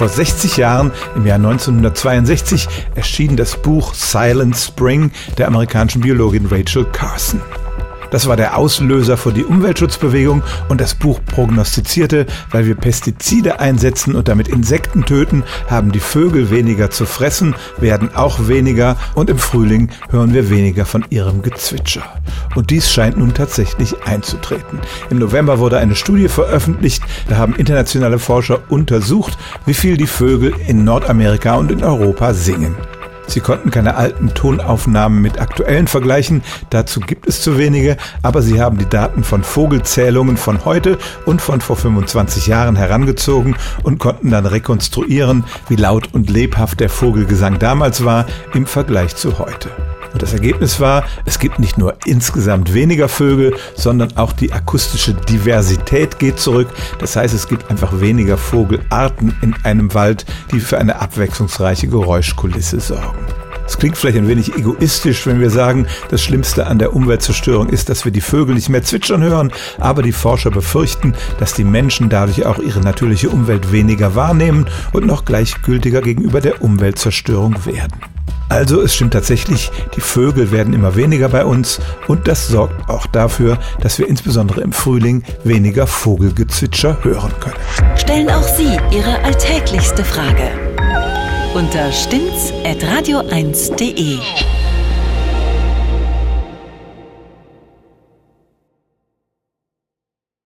Vor 60 Jahren, im Jahr 1962, erschien das Buch Silent Spring der amerikanischen Biologin Rachel Carson. Das war der Auslöser für die Umweltschutzbewegung und das Buch prognostizierte, weil wir Pestizide einsetzen und damit Insekten töten, haben die Vögel weniger zu fressen, werden auch weniger und im Frühling hören wir weniger von ihrem Gezwitscher. Und dies scheint nun tatsächlich einzutreten. Im November wurde eine Studie veröffentlicht, da haben internationale Forscher untersucht, wie viel die Vögel in Nordamerika und in Europa singen. Sie konnten keine alten Tonaufnahmen mit aktuellen vergleichen, dazu gibt es zu wenige, aber sie haben die Daten von Vogelzählungen von heute und von vor 25 Jahren herangezogen und konnten dann rekonstruieren, wie laut und lebhaft der Vogelgesang damals war im Vergleich zu heute. Und das Ergebnis war, es gibt nicht nur insgesamt weniger Vögel, sondern auch die akustische Diversität geht zurück. Das heißt, es gibt einfach weniger Vogelarten in einem Wald, die für eine abwechslungsreiche Geräuschkulisse sorgen. Es klingt vielleicht ein wenig egoistisch, wenn wir sagen, das Schlimmste an der Umweltzerstörung ist, dass wir die Vögel nicht mehr zwitschern hören, aber die Forscher befürchten, dass die Menschen dadurch auch ihre natürliche Umwelt weniger wahrnehmen und noch gleichgültiger gegenüber der Umweltzerstörung werden. Also es stimmt tatsächlich, die Vögel werden immer weniger bei uns und das sorgt auch dafür, dass wir insbesondere im Frühling weniger Vogelgezwitscher hören können. Stellen auch Sie Ihre alltäglichste Frage unter stimmt's@radio1.de.